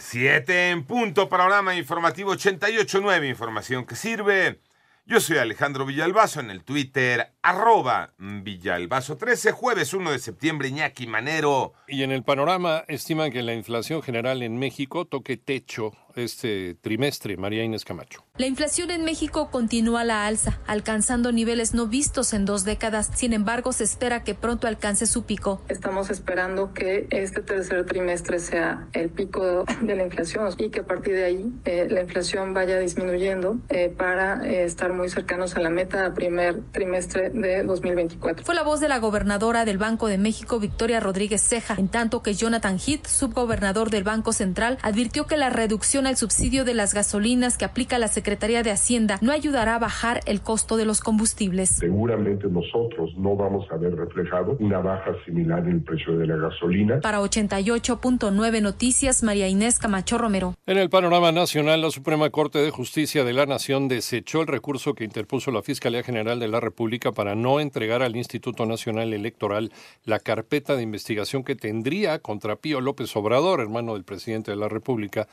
Siete en punto, panorama informativo 88.9, información que sirve. Yo soy Alejandro Villalbazo en el Twitter, arroba Villalbazo 13, jueves 1 de septiembre, Iñaki Manero. Y en el panorama estiman que la inflación general en México toque techo este trimestre, María Inés Camacho. La inflación en México continúa a la alza, alcanzando niveles no vistos en dos décadas. Sin embargo, se espera que pronto alcance su pico. Estamos esperando que este tercer trimestre sea el pico de la inflación y que a partir de ahí eh, la inflación vaya disminuyendo eh, para eh, estar muy cercanos a la meta primer trimestre de 2024. Fue la voz de la gobernadora del Banco de México, Victoria Rodríguez Ceja, en tanto que Jonathan Heath, subgobernador del Banco Central, advirtió que la reducción al subsidio de las gasolinas que aplica la Secretaría de Hacienda no ayudará a bajar el costo de los combustibles. Seguramente nosotros no vamos a ver reflejado una baja similar en el precio de la gasolina. Para 88.9 Noticias, María Inés Camacho Romero. En el panorama nacional, la Suprema Corte de Justicia de la Nación desechó el recurso que interpuso la Fiscalía General de la República para no entregar al Instituto Nacional Electoral la carpeta de investigación que tendría contra Pío López Obrador, hermano del presidente de la República,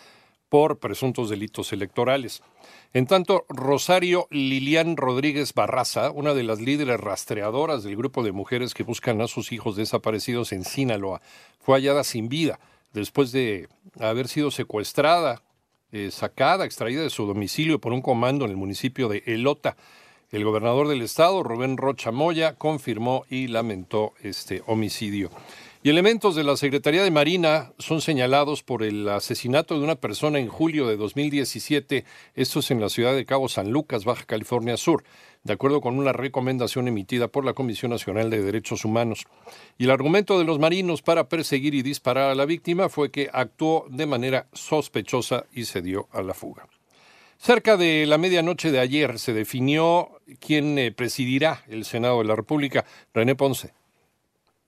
por presuntos delitos electorales. En tanto, Rosario Lilian Rodríguez Barraza, una de las líderes rastreadoras del grupo de mujeres que buscan a sus hijos desaparecidos en Sinaloa, fue hallada sin vida después de haber sido secuestrada, eh, sacada, extraída de su domicilio por un comando en el municipio de Elota. El gobernador del estado, Rubén Rocha Moya, confirmó y lamentó este homicidio. Y elementos de la Secretaría de Marina son señalados por el asesinato de una persona en julio de 2017, esto es en la ciudad de Cabo San Lucas, Baja California Sur, de acuerdo con una recomendación emitida por la Comisión Nacional de Derechos Humanos. Y el argumento de los marinos para perseguir y disparar a la víctima fue que actuó de manera sospechosa y se dio a la fuga. Cerca de la medianoche de ayer se definió quién eh, presidirá el Senado de la República, René Ponce.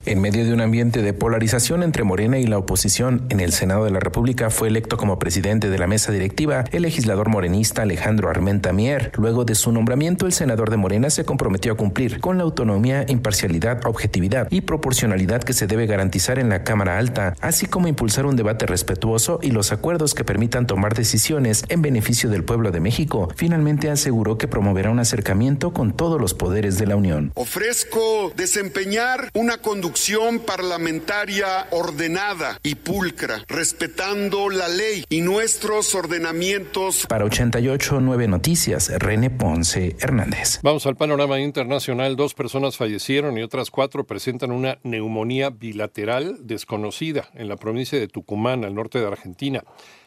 En medio de un ambiente de polarización entre Morena y la oposición en el Senado de la República fue electo como presidente de la mesa directiva el legislador morenista Alejandro Armenta Mier. Luego de su nombramiento, el senador de Morena se comprometió a cumplir con la autonomía, imparcialidad, objetividad y proporcionalidad que se debe garantizar en la Cámara Alta, así como impulsar un debate respetuoso y los acuerdos que permitan tomar decisiones en beneficio del pueblo de México. Finalmente aseguró que promoverá un acercamiento con todos los poderes de la Unión. Ofrezco desempeñar una conducción parlamentaria ordenada y pulcra, respetando la ley y nuestros ordenamientos. Para 88.9 Noticias, René Ponce Hernández. Vamos al panorama internacional. Dos personas fallecieron y otras cuatro presentan una neumonía bilateral desconocida en la provincia de Tucumán, al norte de Argentina.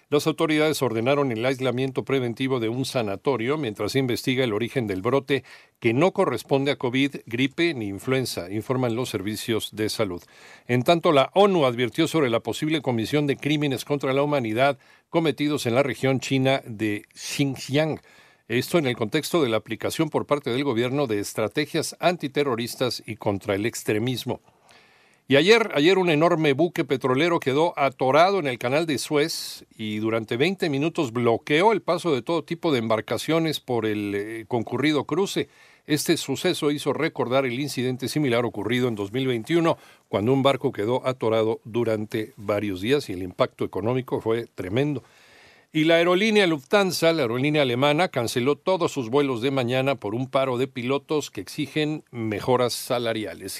Las autoridades ordenaron el aislamiento preventivo de un sanatorio mientras se investiga el origen del brote que no corresponde a COVID, gripe ni influenza, informan los servicios de salud. En tanto, la ONU advirtió sobre la posible comisión de crímenes contra la humanidad cometidos en la región china de Xinjiang. Esto en el contexto de la aplicación por parte del gobierno de estrategias antiterroristas y contra el extremismo. Y ayer, ayer un enorme buque petrolero quedó atorado en el canal de Suez y durante 20 minutos bloqueó el paso de todo tipo de embarcaciones por el eh, concurrido cruce. Este suceso hizo recordar el incidente similar ocurrido en 2021, cuando un barco quedó atorado durante varios días y el impacto económico fue tremendo. Y la aerolínea Lufthansa, la aerolínea alemana, canceló todos sus vuelos de mañana por un paro de pilotos que exigen mejoras salariales.